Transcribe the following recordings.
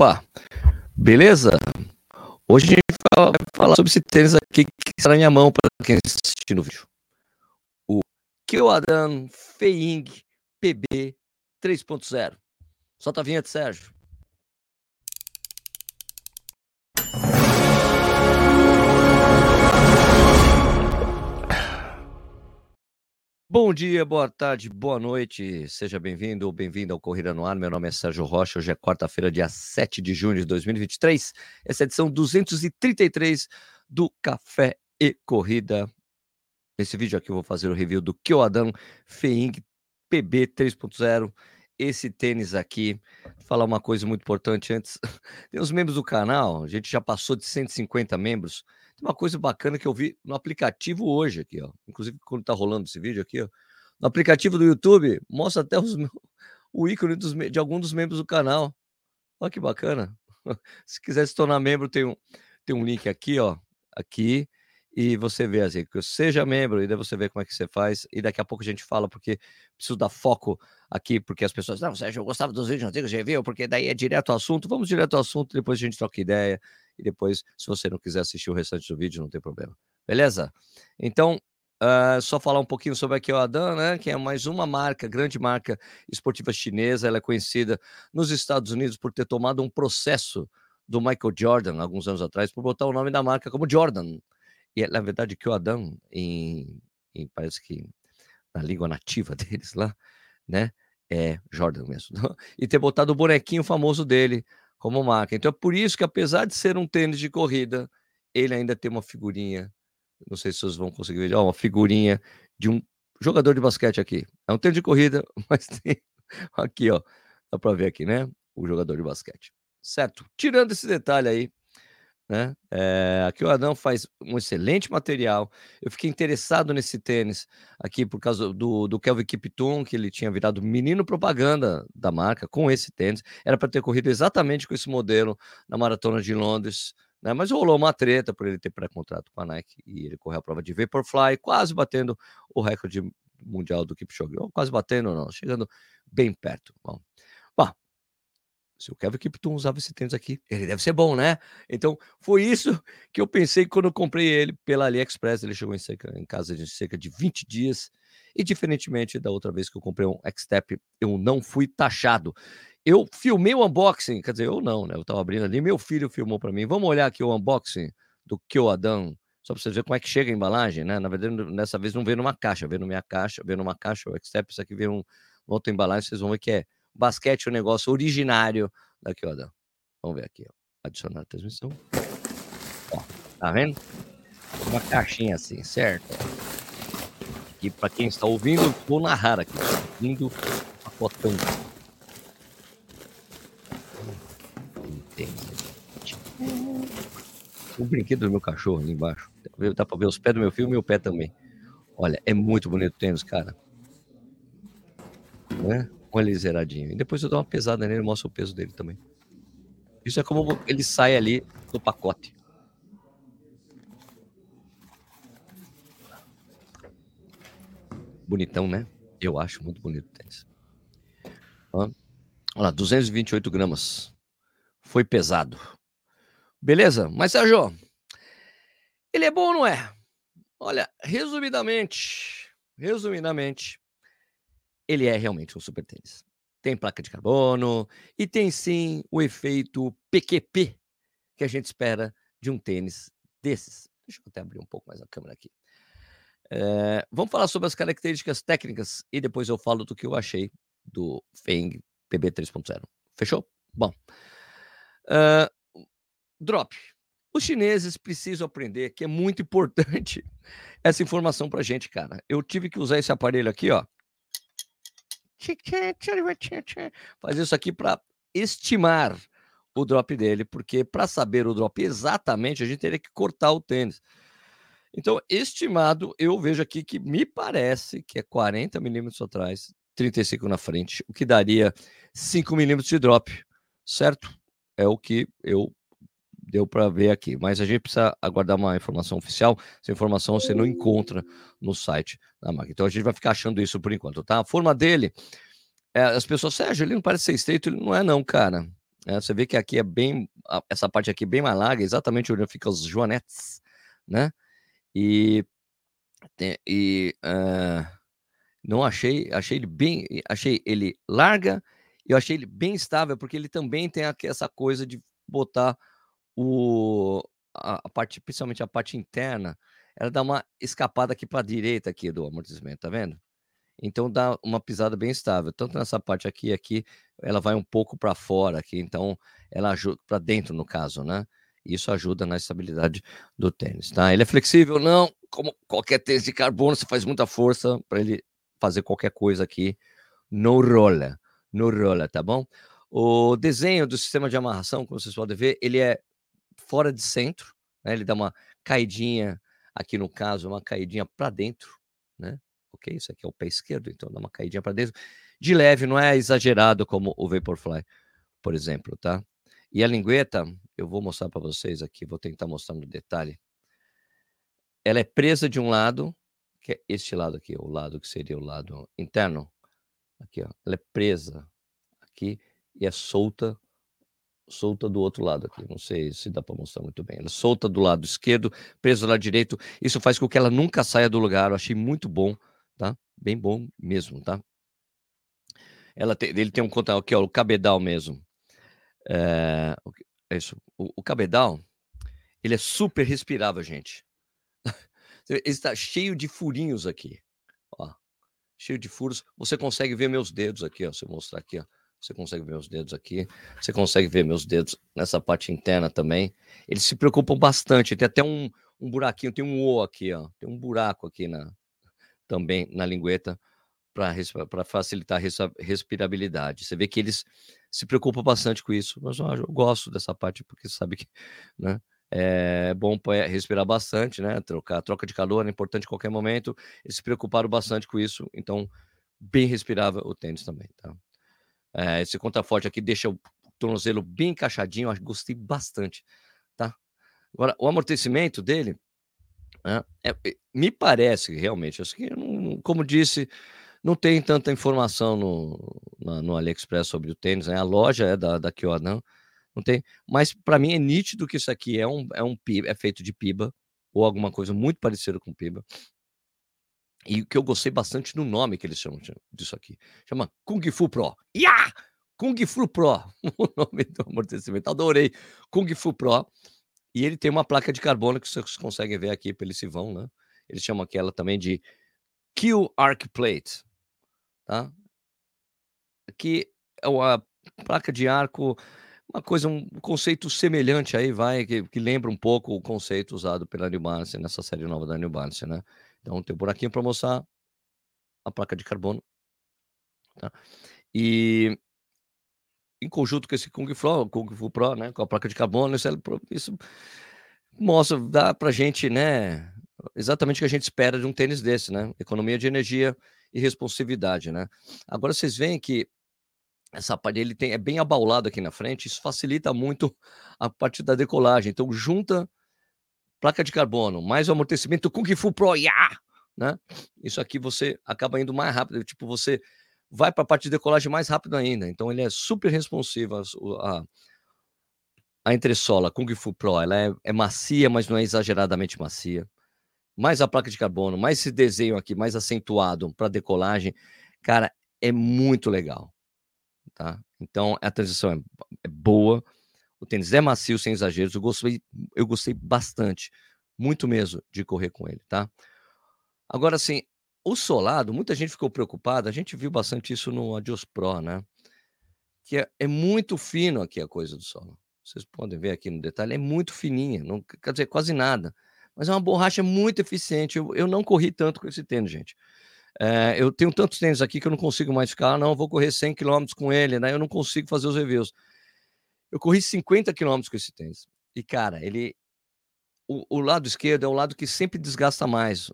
Opa, beleza? Hoje a gente vai falar sobre esse tênis aqui que está na minha mão para quem assistir no vídeo. O Kyoadan Feiying PB 3.0. Solta a vinheta, Sérgio. Bom dia, boa tarde, boa noite. Seja bem-vindo ou bem-vinda ao Corrida no Ar. Meu nome é Sérgio Rocha. Hoje é quarta-feira, dia 7 de junho de 2023. Essa é a edição 233 do Café e Corrida. Nesse vídeo aqui eu vou fazer o review do Kyoadan Feing PB 3.0. Esse tênis aqui, vou falar uma coisa muito importante antes. Tem os membros do canal, a gente já passou de 150 membros. Uma coisa bacana que eu vi no aplicativo hoje aqui, ó. Inclusive, quando tá rolando esse vídeo aqui, ó. No aplicativo do YouTube, mostra até os, o ícone dos, de algum dos membros do canal. Olha que bacana. Se quiser se tornar membro, tem um, tem um link aqui, ó. Aqui. E você vê assim, que seja membro, e daí você vê como é que você faz. E daqui a pouco a gente fala, porque preciso dar foco aqui, porque as pessoas, não, Sérgio, eu gostava dos vídeos antigos de viu, porque daí é direto ao assunto. Vamos direto ao assunto, depois a gente troca ideia e depois, se você não quiser assistir o restante do vídeo, não tem problema. Beleza? Então, uh, só falar um pouquinho sobre a Kyoadan, né? Que é mais uma marca, grande marca esportiva chinesa. Ela é conhecida nos Estados Unidos por ter tomado um processo do Michael Jordan, alguns anos atrás, por botar o nome da marca como Jordan. E, na verdade, Kyoadan, em, em parece que na língua nativa deles lá, né? É Jordan mesmo. E ter botado o bonequinho famoso dele como marca. Então é por isso que, apesar de ser um tênis de corrida, ele ainda tem uma figurinha. Não sei se vocês vão conseguir ver, ó, uma figurinha de um jogador de basquete aqui. É um tênis de corrida, mas tem aqui, ó. Dá para ver aqui, né? O jogador de basquete. Certo? Tirando esse detalhe aí, né? É, aqui o Adão faz um excelente material. Eu fiquei interessado nesse tênis aqui por causa do, do Kelvin Kiptum, que ele tinha virado menino propaganda da marca com esse tênis. Era para ter corrido exatamente com esse modelo na maratona de Londres, né? Mas rolou uma treta por ele ter pré-contrato com a Nike e ele correu a prova de Vaporfly, quase batendo o recorde mundial do Kipchoge. Quase batendo, não, chegando bem perto. Bom, se o Kevin Kipton usava esse tênis aqui, ele deve ser bom, né? Então, foi isso que eu pensei quando eu comprei ele pela AliExpress. Ele chegou em, cerca, em casa de cerca de 20 dias. E, diferentemente da outra vez que eu comprei um X-Step, eu não fui taxado. Eu filmei o unboxing, quer dizer, eu não, né? Eu tava abrindo ali, meu filho filmou para mim. Vamos olhar aqui o unboxing do Kyoadan, só para você ver como é que chega a embalagem, né? Na verdade, nessa vez não veio numa caixa, veio numa caixa, veio numa caixa, o X-Step, isso aqui veio um, outra embalagem, vocês vão ver que é basquete é o negócio originário daqui, ó. Vamos ver aqui, ó. Adicionar a transmissão. Ó, tá vendo? Uma caixinha assim, certo? E para quem está ouvindo, vou narrar aqui. Ouvindo pacotão. O brinquedo do meu cachorro ali embaixo. Dá para ver os pés do meu filho e meu pé também. Olha, é muito bonito o tênis, cara. Né? Olha ele zeradinho. E depois eu dou uma pesada nele mostro o peso dele também. Isso é como ele sai ali do pacote. Bonitão, né? Eu acho muito bonito o tênis. Olha lá, 228 gramas. Foi pesado. Beleza? Mas, Sérgio, ele é bom ou não é? Olha, resumidamente, resumidamente, ele é realmente um super tênis. Tem placa de carbono e tem sim o efeito PQP que a gente espera de um tênis desses. Deixa eu até abrir um pouco mais a câmera aqui. É, vamos falar sobre as características técnicas e depois eu falo do que eu achei do Feng PB 3.0. Fechou? Bom. Uh, drop. Os chineses precisam aprender que é muito importante essa informação para gente, cara. Eu tive que usar esse aparelho aqui, ó, Faz isso aqui para estimar o drop dele, porque para saber o drop exatamente, a gente teria que cortar o tênis. Então, estimado, eu vejo aqui que me parece que é 40 milímetros atrás, 35 na frente, o que daria 5 milímetros de drop, certo? É o que eu deu para ver aqui, mas a gente precisa aguardar uma informação oficial. Essa informação você não encontra no site da marca. Então a gente vai ficar achando isso por enquanto, tá? A forma dele, é, as pessoas, Sérgio, ele não parece ser estreito, ele não é não, cara. Né? Você vê que aqui é bem, essa parte aqui é bem mais larga, exatamente onde ficam os joanetes, né? E, e uh, não achei, achei ele bem, achei ele larga, eu achei ele bem estável, porque ele também tem essa coisa de botar o, a, a parte, principalmente a parte interna, ela dá uma escapada aqui para a direita aqui do amortecimento, tá vendo? Então dá uma pisada bem estável, tanto nessa parte aqui e aqui, ela vai um pouco para fora aqui, então ela ajuda para dentro no caso, né? Isso ajuda na estabilidade do tênis, tá? Ele é flexível, não, como qualquer tênis de carbono, você faz muita força para ele fazer qualquer coisa aqui, no rola, no rola, tá bom? O desenho do sistema de amarração, como vocês podem ver, ele é fora de centro, né? Ele dá uma caidinha aqui no caso, uma caidinha para dentro, né? Ok, isso aqui é o pé esquerdo, então dá uma caidinha para dentro. De leve, não é exagerado como o Vaporfly, por exemplo, tá? E a lingueta, eu vou mostrar para vocês aqui, vou tentar mostrar no detalhe. Ela é presa de um lado, que é este lado aqui, o lado que seria o lado interno. Aqui, ó. Ela é presa aqui e é solta solta do outro lado aqui. Não sei se dá para mostrar muito bem. Ela é solta do lado esquerdo, presa do lado direito. Isso faz com que ela nunca saia do lugar. Eu achei muito bom, tá? Bem bom mesmo, tá? Ela tem, ele tem um conta aqui, ó, o cabedal mesmo. É, isso. O, o cabedal, ele é super respirável, gente. Ele está cheio de furinhos aqui, ó. Cheio de furos. Você consegue ver meus dedos aqui, ó. Se eu mostrar aqui, ó. Você consegue ver meus dedos aqui. Você consegue ver meus dedos nessa parte interna também. Eles se preocupam bastante. Tem até um, um buraquinho, tem um O aqui, ó. Tem um buraco aqui na, também na lingueta para facilitar a respirabilidade. Você vê que eles se preocupam bastante com isso, mas eu, eu gosto dessa parte porque sabe que né, é bom respirar bastante, né? Trocar, troca de calor é importante em qualquer momento. Eles se preocuparam bastante com isso, então bem respirável o tênis também, tá? É, esse contraforte aqui deixa o tornozelo bem encaixadinho, acho gostei bastante, tá? Agora, o amortecimento dele, né, é, é, me parece realmente, acho que, como disse, não tem tanta informação no, na, no AliExpress sobre o tênis, né? A loja é da, da Kyodan, não tem, mas para mim é nítido que isso aqui é um, é um é feito de piba, ou alguma coisa muito parecida com piba. E o que eu gostei bastante no nome que eles chamam disso aqui. Chama Kung Fu Pro. Yeah! Kung Fu Pro, o nome do amortecimento. Adorei. Kung Fu Pro. E ele tem uma placa de carbono que vocês conseguem ver aqui pelo esse vão, né? Eles chamam aquela também de Q Arc Plate, tá? Que é uma placa de arco, uma coisa, um conceito semelhante aí, vai, que, que lembra um pouco o conceito usado pela New Balance nessa série nova da New Balance, né? Então tem um buraquinho para mostrar a placa de carbono. Tá? E em conjunto com esse Kung Fu, Kung Fu Pro, né, com a placa de carbono, isso, é isso mostra, dá para gente, né, exatamente o que a gente espera de um tênis desse, né, economia de energia e responsividade, né. Agora vocês veem que essa parte ele tem é bem abaulado aqui na frente, isso facilita muito a parte da decolagem. Então junta placa de carbono, mais o amortecimento Kung Fu Pro, yeah! né? Isso aqui você acaba indo mais rápido, tipo, você vai para a parte de decolagem mais rápido ainda. Então ele é super responsivo a, a, a entressola Kung Fu Pro, ela é, é macia, mas não é exageradamente macia. Mais a placa de carbono, mais esse desenho aqui, mais acentuado para decolagem, cara, é muito legal, tá? Então a transição é, é boa o tênis é macio, sem exageros. Eu gostei, eu gostei bastante, muito mesmo, de correr com ele, tá? Agora, assim, o solado, muita gente ficou preocupada. A gente viu bastante isso no Adios Pro, né? Que é, é muito fino aqui a coisa do solo. Vocês podem ver aqui no detalhe, é muito fininha, não quer dizer quase nada. Mas é uma borracha muito eficiente. Eu, eu não corri tanto com esse tênis, gente. É, eu tenho tantos tênis aqui que eu não consigo mais ficar, ah, não, vou correr 100 km com ele, né? Eu não consigo fazer os reviews. Eu corri 50 quilômetros com esse tênis. E, cara, ele. O, o, lado esquerdo é o lado que sempre desgasta mais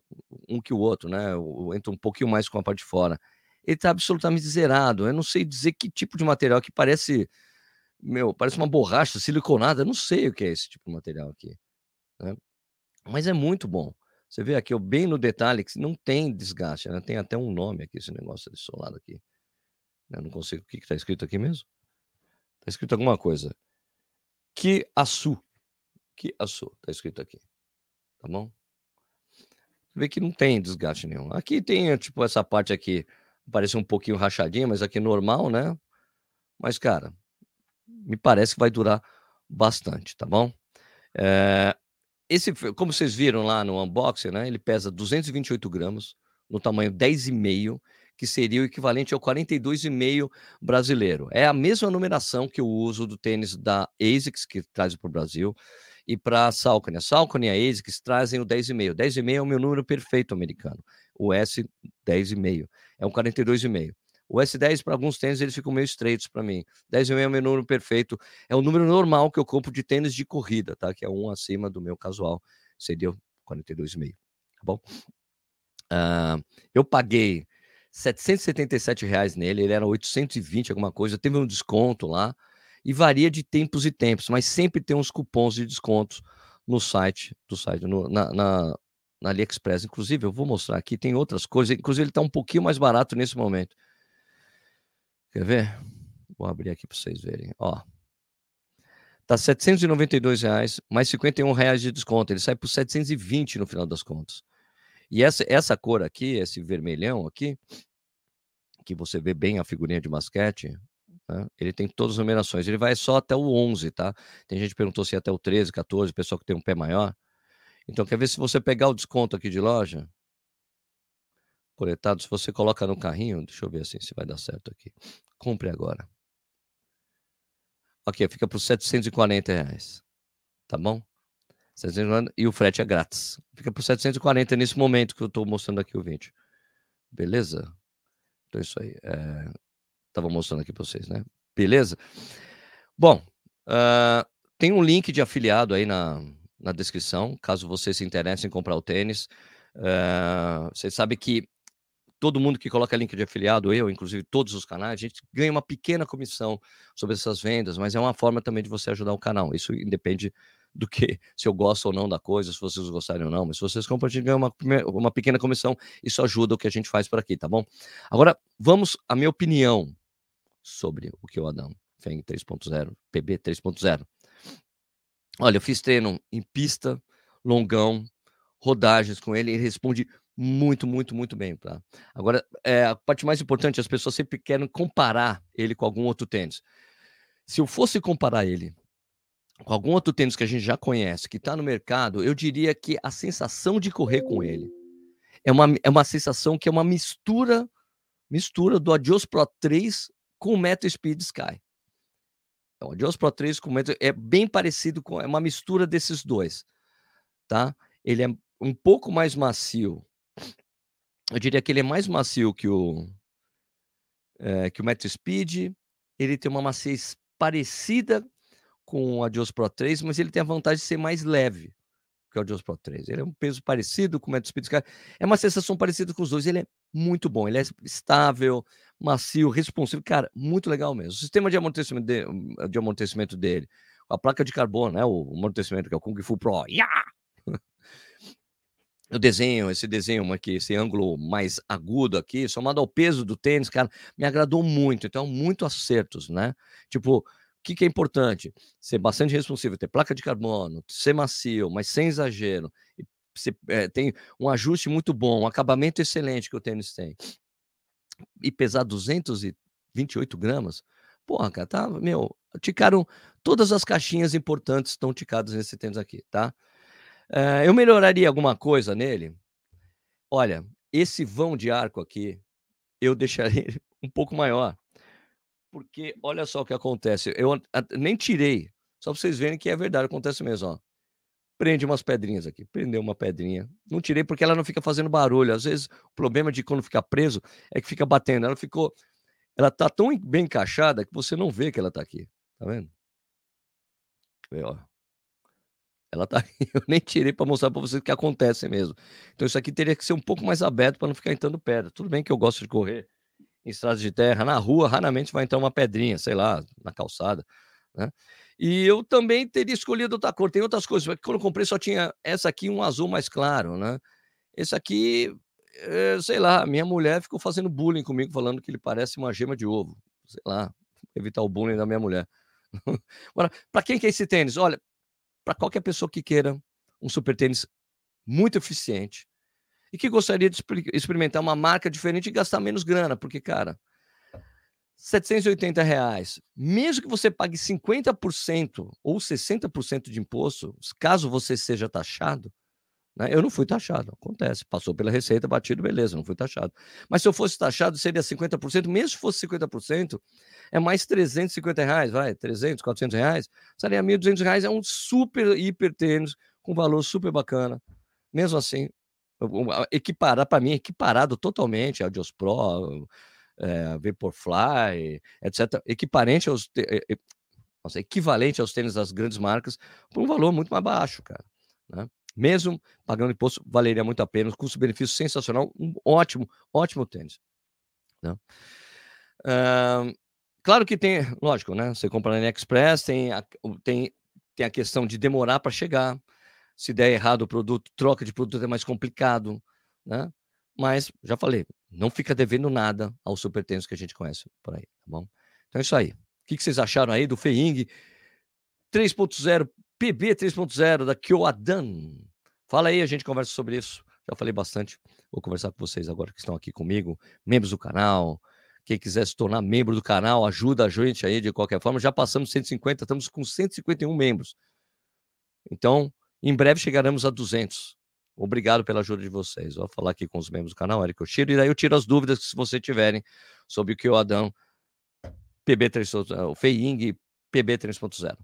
um que o outro, né? O, entra um pouquinho mais com a parte de fora. Ele tá absolutamente zerado. Eu não sei dizer que tipo de material que parece. Meu, parece uma borracha siliconada. Eu não sei o que é esse tipo de material aqui. Né? Mas é muito bom. Você vê aqui, bem no detalhe, que não tem desgaste, né? Tem até um nome aqui, esse negócio desse solado aqui. Eu não consigo. O que está escrito aqui mesmo? Tá escrito alguma coisa. Que Açu. Que Açu. Tá escrito aqui. Tá bom? Vê que não tem desgaste nenhum. Aqui tem, tipo, essa parte aqui. Parece um pouquinho rachadinha, mas aqui é normal, né? Mas, cara, me parece que vai durar bastante, tá bom? É, esse, como vocês viram lá no unboxing, né? Ele pesa 228 gramas, no tamanho 10,5, que seria o equivalente ao 42,5 brasileiro. É a mesma numeração que eu uso do tênis da ASICS, que traz para o Brasil, e para a Salcone. A Salcone e a ASICS trazem o 10,5. 10,5 é o meu número perfeito americano. O S, 10,5. É um 42,5. O S10, para alguns tênis, eles ficam meio estreitos para mim. 10,5 é o meu número perfeito. É o número normal que eu compro de tênis de corrida, tá? Que é um acima do meu casual. Seria 42,5, tá bom? Uh, eu paguei 777 reais nele, ele era 820, alguma coisa. Teve um desconto lá. E varia de tempos e tempos, mas sempre tem uns cupons de descontos no site, do site, no, na, na, na AliExpress. Inclusive, eu vou mostrar aqui, tem outras coisas. Inclusive, ele está um pouquinho mais barato nesse momento. Quer ver? Vou abrir aqui para vocês verem. Ó, tá 792 reais, mais 51 reais de desconto. Ele sai por 720 no final das contas. E essa, essa cor aqui, esse vermelhão aqui, que você vê bem a figurinha de basquete, né? ele tem todas as numerações. Ele vai só até o 11, tá? Tem gente que perguntou se ia até o 13, 14, pessoal que tem um pé maior. Então, quer ver se você pegar o desconto aqui de loja? coletado, se você coloca no carrinho, deixa eu ver assim se vai dar certo aqui. Compre agora. Ok, fica por 740 reais. Tá bom? 740, e o frete é grátis. Fica por 740 nesse momento que eu estou mostrando aqui o vídeo. Beleza? Então, isso aí. É... Mostrando aqui para vocês, né? Beleza? Bom, uh, tem um link de afiliado aí na, na descrição, caso você se interesse em comprar o tênis. Uh, você sabe que todo mundo que coloca link de afiliado, eu, inclusive todos os canais, a gente ganha uma pequena comissão sobre essas vendas, mas é uma forma também de você ajudar o canal. Isso independe do que, se eu gosto ou não da coisa, se vocês gostarem ou não, mas se vocês gente ganha uma, uma pequena comissão, isso ajuda o que a gente faz por aqui, tá bom? Agora, vamos à minha opinião sobre o que o Adão FEM 3.0, PB 3.0. Olha, eu fiz treino em pista, longão, rodagens com ele, ele responde muito, muito, muito bem, tá? Agora, é, a parte mais importante, as pessoas sempre querem comparar ele com algum outro tênis. Se eu fosse comparar ele com algum outro tênis que a gente já conhece, que está no mercado, eu diria que a sensação de correr com ele é uma, é uma sensação que é uma mistura mistura do Adios Pro 3 com o Metro Speed Sky. Então, o Adios Pro 3 com o Metro é bem parecido com é uma mistura desses dois, tá? Ele é um pouco mais macio eu diria que ele é mais macio que o, é, que o Metro Speed. Ele tem uma maciez parecida com o Adios Pro 3, mas ele tem a vantagem de ser mais leve que o Adios Pro 3. Ele é um peso parecido com o Metro Speed. É uma sensação parecida com os dois. Ele é muito bom. Ele é estável, macio, responsivo. Cara, muito legal mesmo. O sistema de amortecimento, de, de amortecimento dele, a placa de carbono, né? O amortecimento que é o Kung Fu Pro. Yeah! o desenho, esse desenho aqui, esse ângulo mais agudo aqui, somado ao peso do tênis, cara, me agradou muito. Então, muito acertos, né? Tipo, que, que é importante? Ser bastante responsivo, ter placa de carbono, ser macio, mas sem exagero. É, tem um ajuste muito bom, um acabamento excelente que o tênis tem. E pesar 228 gramas, porra, cara, tá, meu, ticaram todas as caixinhas importantes estão ticadas nesse tênis aqui, tá? Eh, eu melhoraria alguma coisa nele? Olha, esse vão de arco aqui, eu deixaria um pouco maior. Porque olha só o que acontece. Eu nem tirei, só para vocês verem que é verdade, acontece mesmo, ó. Prende umas pedrinhas aqui, prendeu uma pedrinha. Não tirei porque ela não fica fazendo barulho. Às vezes o problema de quando fica preso é que fica batendo. Ela ficou, ela tá tão bem encaixada que você não vê que ela tá aqui. Tá vendo? Vê, ó. Ela tá eu nem tirei para mostrar para vocês o que acontece mesmo. Então isso aqui teria que ser um pouco mais aberto para não ficar entrando pedra. Tudo bem que eu gosto de correr estradas de terra, na rua raramente vai entrar uma pedrinha, sei lá, na calçada, né? E eu também teria escolhido outra cor. Tem outras coisas, porque quando eu comprei só tinha essa aqui, um azul mais claro, né? Esse aqui, é, sei lá, minha mulher ficou fazendo bullying comigo, falando que ele parece uma gema de ovo. Sei lá, evitar o bullying da minha mulher. Agora, para quem quer esse tênis? Olha, para qualquer pessoa que queira um super tênis muito eficiente e que gostaria de experimentar uma marca diferente e gastar menos grana, porque, cara, 780 reais, mesmo que você pague 50% ou 60% de imposto, caso você seja taxado, né? Eu não fui taxado, acontece. Passou pela receita, batido, beleza, não fui taxado. Mas se eu fosse taxado, seria 50%, mesmo se fosse 50%, é mais 350 reais, vai, 300, 400 reais, seria 1.200 reais, é um super hiper tênis, com valor super bacana. Mesmo assim, equiparar, para mim, equiparado totalmente a Dios Pro, é, Vaporfly, etc. Equiparente aos, nossa, equivalente aos tênis das grandes marcas, por um valor muito mais baixo, cara. Né? mesmo pagando imposto, valeria muito a pena. Custo-benefício sensacional, um ótimo, ótimo tênis. Né? Uh, claro que tem, lógico, né? Você compra na AliExpress, tem a, tem, tem a questão de demorar para chegar. Se der errado o produto, troca de produto é mais complicado, né? Mas, já falei, não fica devendo nada ao super tênis que a gente conhece por aí, tá bom? Então é isso aí. O que, que vocês acharam aí do Feing 3.0 PB 3.0 da Kyoadan. Fala aí, a gente conversa sobre isso. Já falei bastante. Vou conversar com vocês agora que estão aqui comigo, membros do canal. Quem quiser se tornar membro do canal, ajuda a gente aí de qualquer forma. Já passamos 150, estamos com 151 membros. Então, em breve chegaremos a 200. Obrigado pela ajuda de vocês. Vou falar aqui com os membros do canal, Eric Oshiro, e daí eu tiro as dúvidas que se vocês tiverem sobre o que o Adão PB3, o Feiying PB 3.0.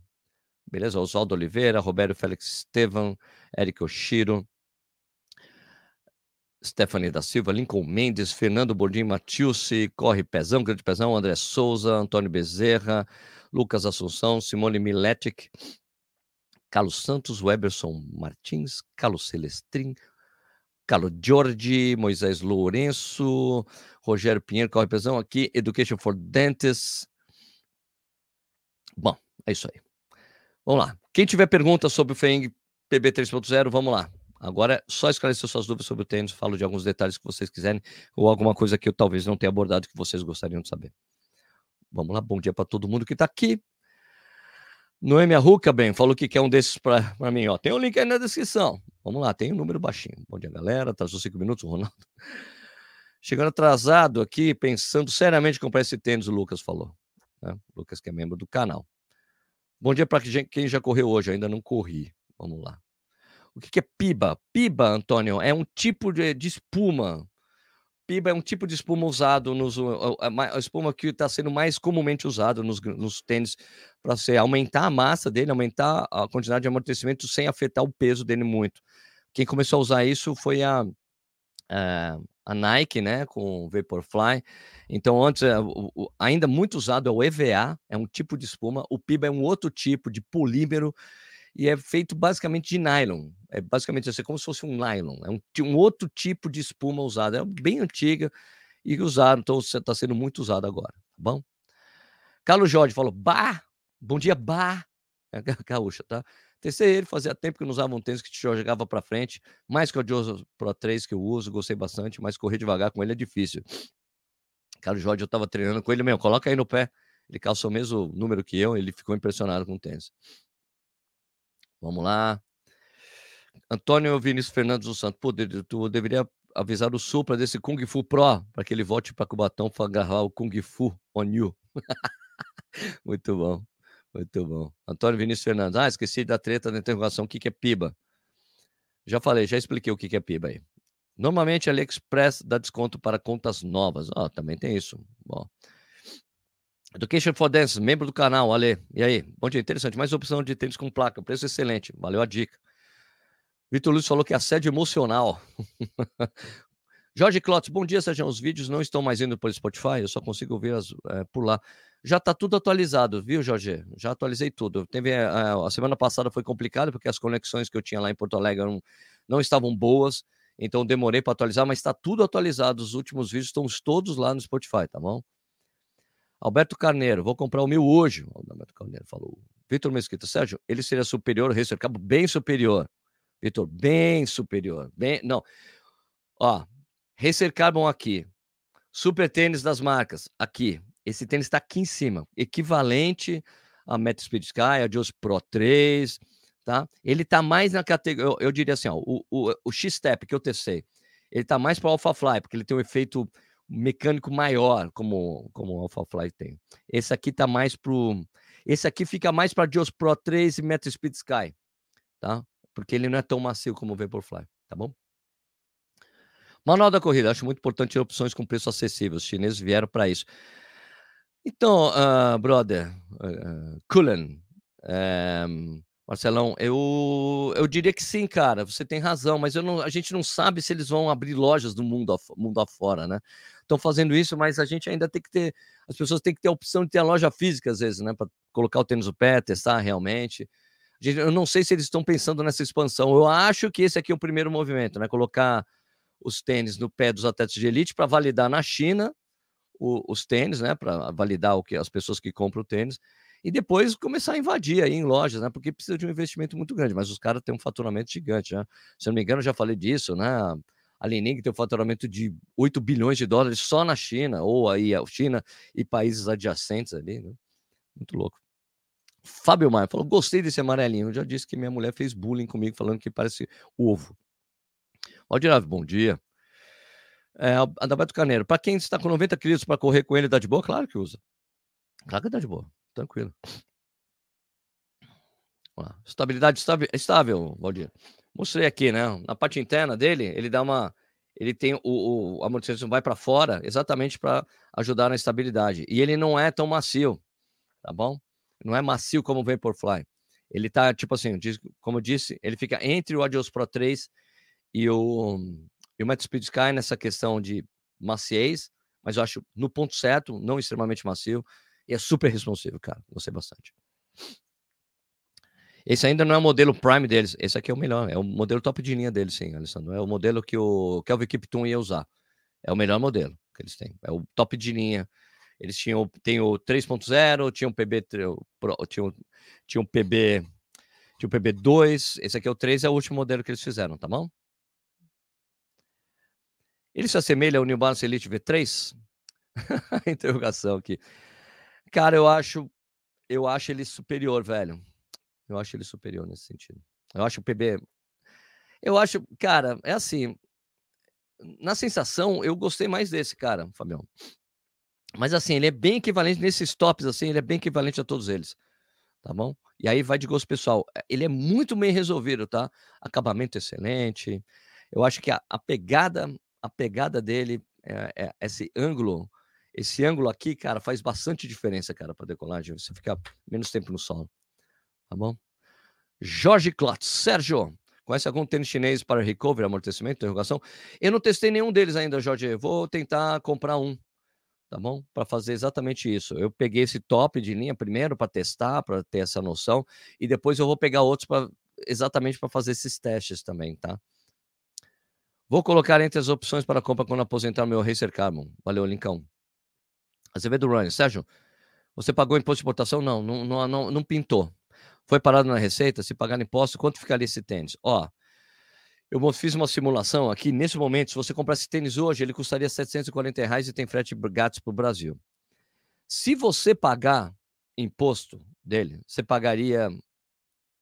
Beleza? Oswaldo Oliveira, Roberto Félix Estevam, Eric Oshiro, Stephanie da Silva, Lincoln Mendes, Fernando Bordim Matiusi, Corre Pezão, Grande Pezão, André Souza, Antônio Bezerra, Lucas Assunção, Simone Miletic, Carlos Santos, Weberson Martins, Carlos Celestrin, Carlos Jorge, Moisés Lourenço, Rogério Pinheiro, Corre Pezão aqui, Education for Dentists. Bom, é isso aí. Vamos lá. Quem tiver perguntas sobre o FENG PB 3.0, vamos lá. Agora é só esclarecer suas dúvidas sobre o tênis, falo de alguns detalhes que vocês quiserem, ou alguma coisa que eu talvez não tenha abordado que vocês gostariam de saber. Vamos lá, bom dia para todo mundo que está aqui. Noemi Arruca, bem, falou que quer um desses para mim. Ó. Tem o um link aí na descrição. Vamos lá, tem um número baixinho. Bom dia, galera. Atrasou cinco minutos, Ronaldo. Chegando atrasado aqui, pensando seriamente em comprar esse tênis, o Lucas falou. Né? Lucas, que é membro do canal. Bom dia para quem já correu hoje, ainda não corri. Vamos lá. O que é piba? Piba, Antônio, é um tipo de, de espuma. Piba é um tipo de espuma usado nos. A, espuma que está sendo mais comumente usado nos, nos tênis para você aumentar a massa dele, aumentar a quantidade de amortecimento sem afetar o peso dele muito. Quem começou a usar isso foi a, a, a Nike, né, com o Vaporfly. Então, antes, eh, ainda muito usado é o EVA, é um tipo de espuma. O PIBA é um outro tipo de polímero e é feito basicamente de nylon. É basicamente assim, como se fosse um nylon. É um, um outro tipo de espuma usada. É bem antiga e usado, então está sendo muito usado agora, tá bom? Carlos Jorge falou, bah, bom dia, bah. É gaúcha, tá? Testei ele, fazia tempo que não usava um tênis que te jogava para frente, mais que o Joe Pro 3 que eu uso, gostei bastante, mas correr devagar com ele é difícil. Carlos Jorge, eu tava treinando com ele, meu, coloca aí no pé. Ele calçou o mesmo número que eu, ele ficou impressionado com o tênis. Vamos lá. Antônio Vinícius Fernandes do Santos, pô, tu deveria avisar o Supra desse Kung Fu Pro, para que ele volte para Cubatão para agarrar o Kung Fu on you. Muito bom. Muito bom. Antônio Vinícius Fernandes. Ah, esqueci da treta da interrogação. O que, que é PIBA? Já falei, já expliquei o que, que é PIBA aí. Normalmente, a AliExpress dá desconto para contas novas. Ó, oh, também tem isso. Bom. Education for Dance, membro do canal, Ale. E aí? Bom dia, interessante. Mais opção de tênis com placa. Preço excelente. Valeu a dica. Vitor Luiz falou que é assédio emocional. Jorge Clotz, bom dia, Sérgio. Os vídeos não estão mais indo pelo Spotify, eu só consigo ver as, é, por lá. Já está tudo atualizado, viu, Jorge? Já atualizei tudo. Teve, a, eh, eh, a semana passada foi complicado, porque as conexões que eu tinha lá em Porto Alegre não, não estavam boas, então demorei para atualizar, mas está tudo atualizado. Os últimos vídeos estão todos lá no Spotify, tá bom? Alberto Carneiro, vou comprar o meu hoje. O Alberto Carneiro falou. Vitor Mesquita, Sérgio, ele seria superior, recercado, bem superior. Vitor, bem superior. Bem, não. Ó, Racer Carbon aqui. Super tênis das marcas aqui. Esse tênis está aqui em cima, equivalente a Meta Speed Sky, a Just Pro 3, tá? Ele tá mais na categoria, eu, eu, diria assim, ó, o, o, o X-Step que eu testei, ele tá mais para o AlphaFly, porque ele tem um efeito mecânico maior, como, como o AlphaFly tem. Esse aqui tá mais pro... Esse aqui fica mais para Just Pro 3 e Meta Speed Sky, tá? Porque ele não é tão macio como o Vaporfly, tá bom? Manual da corrida, acho muito importante ter opções com preço acessível. Os chineses vieram para isso. Então, uh, brother, uh, Cullen, uh, Marcelão, eu, eu diria que sim, cara. Você tem razão, mas não, a gente não sabe se eles vão abrir lojas do mundo, mundo afora, né? Estão fazendo isso, mas a gente ainda tem que ter. As pessoas têm que ter a opção de ter a loja física, às vezes, né? Para colocar o tênis no pé, testar realmente. Eu não sei se eles estão pensando nessa expansão. Eu acho que esse aqui é o primeiro movimento, né? Colocar os tênis no pé dos atletas de elite para validar na China o, os tênis, né? Para validar o que as pessoas que compram o tênis e depois começar a invadir aí em lojas, né? Porque precisa de um investimento muito grande, mas os caras têm um faturamento gigante, né? Se eu não me engano, já falei disso, né? A Lening tem um faturamento de 8 bilhões de dólares só na China, ou aí a China e países adjacentes ali, né? Muito louco. Fábio Maia falou: gostei desse amarelinho. Eu já disse que minha mulher fez bullying comigo, falando que parece ovo. Valdir bom dia. É, Adalberto Caneiro, para quem está com 90 quilos para correr com ele, dá de boa? Claro que usa. Claro que dá de boa. Tranquilo. Estabilidade estável, Valdir. Mostrei aqui, né? Na parte interna dele, ele dá uma. Ele tem o, o amortecimento vai para fora exatamente para ajudar na estabilidade. E ele não é tão macio, tá bom? Não é macio como o Vaporfly. Ele tá, tipo assim, como eu disse, ele fica entre o Adios Pro 3 e o, e o Metal Speed Sky nessa questão de maciez, mas eu acho no ponto certo, não extremamente macio. E é super responsivo, cara. Gostei bastante. Esse ainda não é o modelo Prime deles. Esse aqui é o melhor. É o modelo top de linha deles, sim, Alessandro. É o modelo que o Kelvin Kipton ia usar. É o melhor modelo que eles têm. É o top de linha. Eles tinham tem o 3.0, tinha um PB, tinha tinha um PB, tinha um PB2. Esse aqui é o 3, é o último modelo que eles fizeram, tá bom? Ele se assemelha ao New Balance Elite V3? Interrogação aqui. Cara, eu acho, eu acho ele superior, velho. Eu acho ele superior nesse sentido. Eu acho o PB. Eu acho, cara, é assim. Na sensação, eu gostei mais desse, cara, Fabião. Mas assim, ele é bem equivalente nesses tops, assim, ele é bem equivalente a todos eles. Tá bom? E aí vai de gosto pessoal. É, ele é muito bem resolvido, tá? Acabamento excelente. Eu acho que a, a pegada, a pegada dele, é, é, esse ângulo esse ângulo aqui, cara, faz bastante diferença, cara, para decolagem. Você fica menos tempo no solo. Tá bom? Jorge Klotz. Sérgio, conhece algum tênis chinês para recovery, amortecimento, interrogação? Eu não testei nenhum deles ainda, Jorge. Vou tentar comprar um, tá bom? Para fazer exatamente isso. Eu peguei esse top de linha primeiro para testar, para ter essa noção, e depois eu vou pegar outros para exatamente para fazer esses testes também, tá? Vou colocar entre as opções para compra quando aposentar meu Racer Carbon. Valeu, Lincão. Azevedo Runner. Sérgio, você pagou imposto de importação? Não, não, não, não, não pintou. Foi parado na receita? Se pagar imposto, quanto ficaria esse tênis? Ó, eu fiz uma simulação aqui. Nesse momento, se você comprar esse tênis hoje, ele custaria 740 reais e tem frete grátis para o Brasil. Se você pagar imposto dele, você pagaria,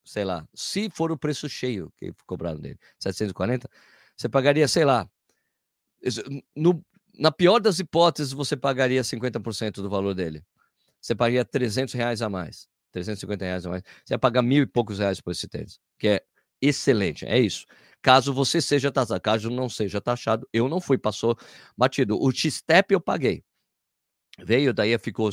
sei lá, se for o preço cheio que cobrado dele, 740, você pagaria, sei lá, no, na pior das hipóteses, você pagaria 50% do valor dele. Você pagaria 300 reais a mais. 350 reais a mais. Você ia pagar mil e poucos reais por esse tênis, que é excelente. É isso. Caso você seja taxado, caso não seja taxado, eu não fui, passou batido. O X-Step eu paguei. Veio, daí ficou.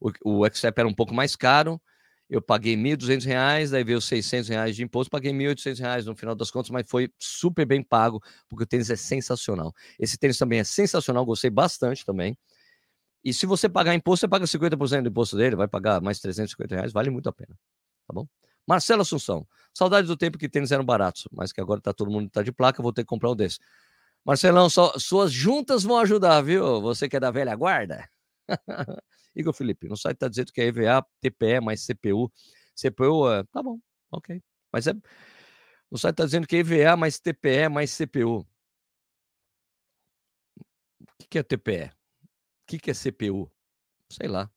O, o X-Step era um pouco mais caro, eu paguei R$ 1.200, daí veio R$ reais de imposto, paguei R$ 1.800 no final das contas, mas foi super bem pago, porque o tênis é sensacional. Esse tênis também é sensacional, gostei bastante também. E se você pagar imposto, você paga 50% do imposto dele, vai pagar mais 350 reais, vale muito a pena, tá bom? Marcelo Assunção, saudade do tempo que tênis eram baratos, mas que agora tá todo mundo tá de placa, vou ter que comprar um desse. Marcelão, só, suas juntas vão ajudar, viu? Você que é da velha guarda. Igor Felipe, no site está dizendo que é EVA, TPE mais CPU. CPU, é, tá bom, ok. Mas é. No site está dizendo que é EVA mais TPE mais CPU. O que, é TPE? O que, é CPU? Sei lá.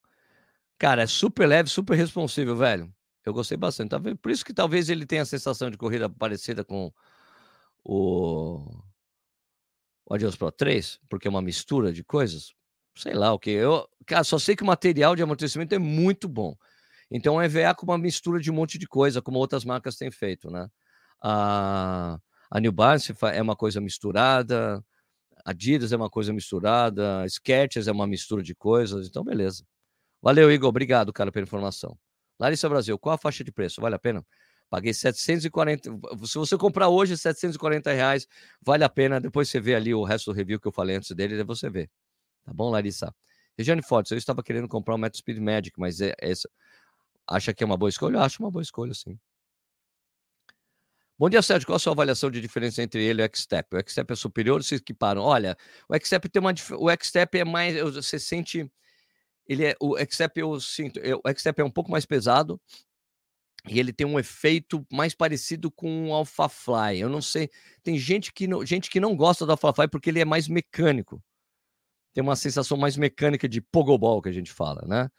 Cara, é super leve, super responsível, velho. Eu gostei bastante. Por isso que talvez ele tenha a sensação de corrida parecida com o, o Adios Pro 3, porque é uma mistura de coisas. Sei lá o que. Eu, cara, só sei que o material de amortecimento é muito bom. Então, é EVA com uma mistura de um monte de coisa, como outras marcas têm feito, né? A, a New Balance é uma coisa misturada, Adidas é uma coisa misturada, Skechers é uma mistura de coisas, então beleza. Valeu, Igor, obrigado, cara, pela informação. Larissa Brasil, qual a faixa de preço? Vale a pena? Paguei 740. Se você comprar hoje, 740 reais, vale a pena. Depois você vê ali o resto do review que eu falei antes dele, você vê. Tá bom, Larissa? Regiane Fortes, eu estava querendo comprar um Metro Speed Magic, mas é, essa, Acha que é uma boa escolha? Eu acho uma boa escolha, sim. Bom dia, Sérgio. Qual a sua avaliação de diferença entre ele e o X-Step? O X-Step é superior se equiparam? Olha, o X-Step tem uma. O X-Step é mais. Você sente. Ele é. O X-Step eu sinto. O X-Step é um pouco mais pesado e ele tem um efeito mais parecido com o AlphaFly. Eu não sei. Tem gente que não, gente que não gosta do AlphaFly porque ele é mais mecânico. Tem uma sensação mais mecânica de pogobol que a gente fala, né?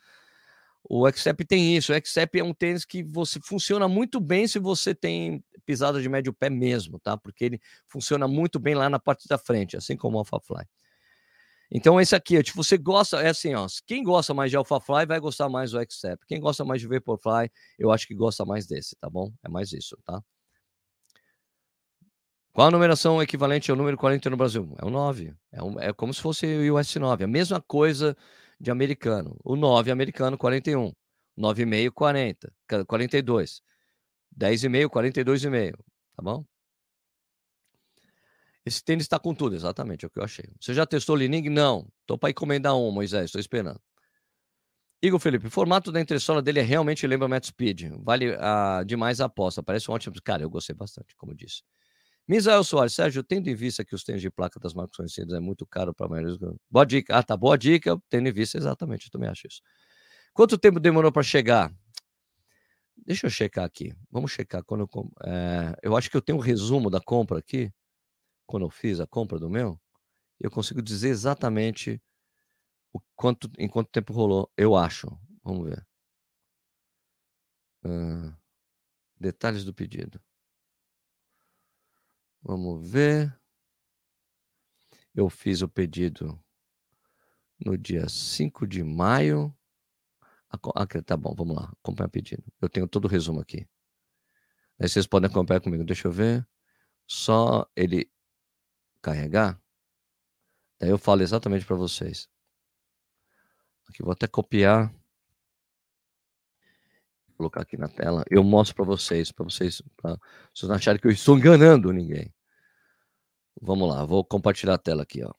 O Xtep tem isso. O Xtep é um tênis que você funciona muito bem se você tem pisada de médio pé mesmo, tá? Porque ele funciona muito bem lá na parte da frente, assim como o AlphaFly. Então, esse aqui, se você gosta, é assim, ó. Quem gosta mais de AlphaFly vai gostar mais do Xtep. Quem gosta mais de Vaporfly, eu acho que gosta mais desse, tá bom? É mais isso, tá? Qual a numeração equivalente ao número 40 no Brasil? É o 9. É, um, é como se fosse o US 9. A mesma coisa de americano. O 9 americano, 41. 9,5, 40. 42. 10,5, 42,5. Tá bom? Esse tênis está com tudo, exatamente, é o que eu achei. Você já testou o Lining? Não. Estou para encomendar um, Moisés, estou esperando. Igor Felipe, o formato da entressola dele é realmente lembra Met Speed. Vale uh, demais a aposta. Parece um ótimo. Cara, eu gostei bastante, como disse. Misael Soares, Sérgio, tendo em vista que os tênis de placa das marcas conhecidas é muito caro para a maioria dos... Boa dica. Ah, tá. Boa dica, tendo em vista, exatamente. Eu também acho isso. Quanto tempo demorou para chegar? Deixa eu checar aqui. Vamos checar. Quando eu, é, eu acho que eu tenho um resumo da compra aqui. Quando eu fiz a compra do meu, eu consigo dizer exatamente o quanto, em quanto tempo rolou. Eu acho. Vamos ver. Uh, detalhes do pedido. Vamos ver. Eu fiz o pedido no dia 5 de maio. Ah, tá bom, vamos lá. Acompanhar o pedido. Eu tenho todo o resumo aqui. Aí vocês podem acompanhar comigo. Deixa eu ver. Só ele carregar. Daí eu falo exatamente para vocês. Aqui vou até copiar colocar aqui na tela, eu mostro para vocês, para vocês, vocês não acharem que eu estou enganando ninguém. Vamos lá, vou compartilhar a tela aqui, ó.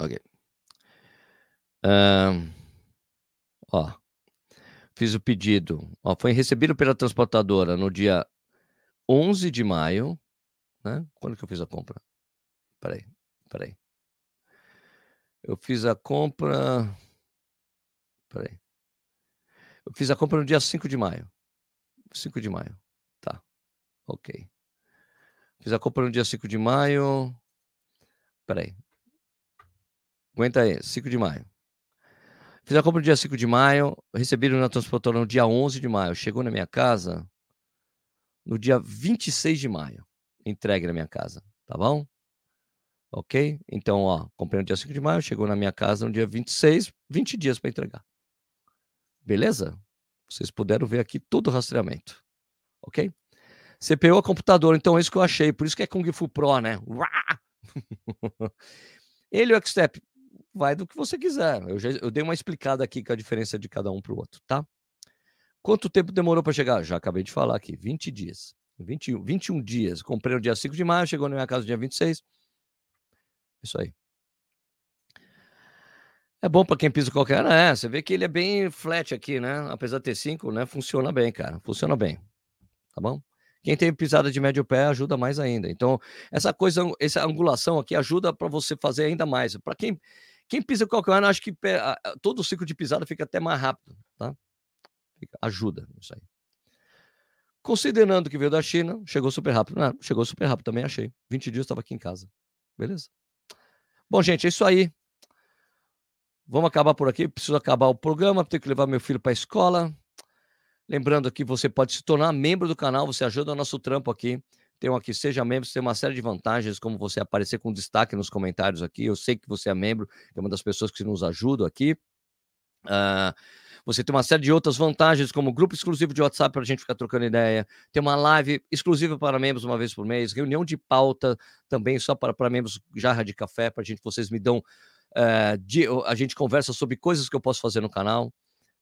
Ok. Ó, fiz o pedido. Ó, foi recebido pela transportadora no dia 11 de maio, né? Quando que eu fiz a compra? Peraí, peraí. Eu fiz a compra. Peraí. Eu fiz a compra no dia 5 de maio. 5 de maio. Tá. Ok. Fiz a compra no dia 5 de maio. Peraí. Aguenta aí. 5 de maio. Fiz a compra no dia 5 de maio. Recebi na transportadora no dia 11 de maio. Chegou na minha casa no dia 26 de maio. Entregue na minha casa. Tá bom? Ok? Então, ó, comprei no dia 5 de maio, chegou na minha casa no dia 26, 20 dias para entregar. Beleza? Vocês puderam ver aqui todo o rastreamento. Ok? CPU é computador, então é isso que eu achei. Por isso que é Kung Fu Pro, né? Ele, o Xtep, vai do que você quiser. Eu, já, eu dei uma explicada aqui com a diferença de cada um para o outro, tá? Quanto tempo demorou para chegar? Já acabei de falar aqui, 20 dias. 21, 21 dias. Comprei no dia 5 de maio, chegou na minha casa no dia 26. Isso aí. É bom para quem pisa qualquer. É, você vê que ele é bem flat aqui, né? Apesar de ter cinco, né? Funciona bem, cara. Funciona bem. Tá bom? Quem tem pisada de médio pé ajuda mais ainda. Então, essa coisa, essa angulação aqui ajuda para você fazer ainda mais. Para quem, quem pisa qualquer ano, acho que todo o ciclo de pisada fica até mais rápido, tá? Ajuda isso aí. Considerando que veio da China, chegou super rápido. Não, chegou super rápido também, achei. 20 dias estava aqui em casa. Beleza? Bom, gente, é isso aí. Vamos acabar por aqui. Preciso acabar o programa, tenho que levar meu filho para a escola. Lembrando que você pode se tornar membro do canal, você ajuda o nosso trampo aqui. Tem um aqui, seja membro, tem uma série de vantagens, como você aparecer com destaque nos comentários aqui. Eu sei que você é membro, é uma das pessoas que nos ajudam aqui. Uh, você tem uma série de outras vantagens, como grupo exclusivo de WhatsApp para a gente ficar trocando ideia, tem uma live exclusiva para membros uma vez por mês, reunião de pauta também só para, para membros, jarra de café, para a gente, vocês me dão, uh, de, a gente conversa sobre coisas que eu posso fazer no canal.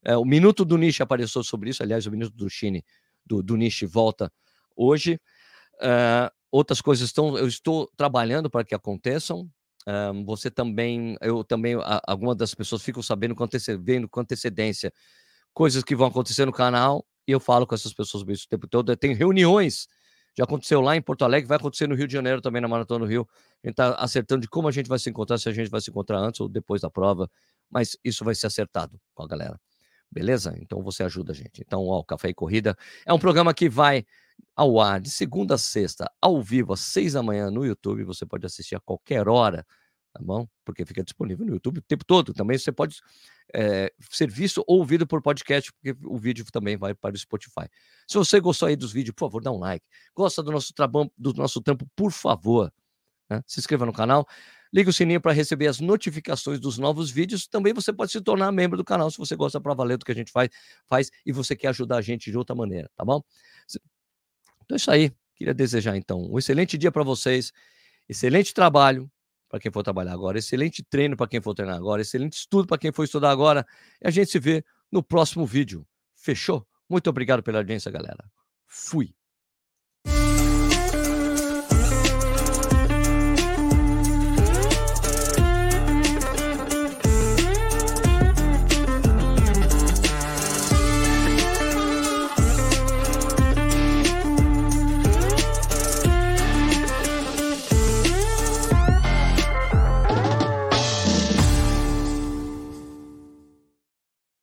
Uh, o Minuto do Niche apareceu sobre isso, aliás, o Minuto do Chine, do, do volta hoje. Uh, outras coisas estão, eu estou trabalhando para que aconteçam, você também, eu também, algumas das pessoas ficam sabendo com, antecedendo, com antecedência coisas que vão acontecer no canal e eu falo com essas pessoas o tempo todo. Tem reuniões, já aconteceu lá em Porto Alegre, vai acontecer no Rio de Janeiro também, na Maratona do Rio. A gente está acertando de como a gente vai se encontrar, se a gente vai se encontrar antes ou depois da prova, mas isso vai ser acertado com a galera. Beleza? Então você ajuda a gente. Então, ó, Café e Corrida é um programa que vai ao ar de segunda a sexta, ao vivo, às seis da manhã no YouTube. Você pode assistir a qualquer hora, tá bom? Porque fica disponível no YouTube o tempo todo. Também você pode é, ser visto ou ouvido por podcast, porque o vídeo também vai para o Spotify. Se você gostou aí dos vídeos, por favor, dá um like. Gosta do nosso trabalho, do nosso trampo, por favor, né? se inscreva no canal. Liga o sininho para receber as notificações dos novos vídeos. Também você pode se tornar membro do canal se você gosta para valer do que a gente faz, faz e você quer ajudar a gente de outra maneira, tá bom? Então é isso aí. Queria desejar, então, um excelente dia para vocês, excelente trabalho para quem for trabalhar agora, excelente treino para quem for treinar agora, excelente estudo para quem for estudar agora. E a gente se vê no próximo vídeo. Fechou? Muito obrigado pela audiência, galera. Fui.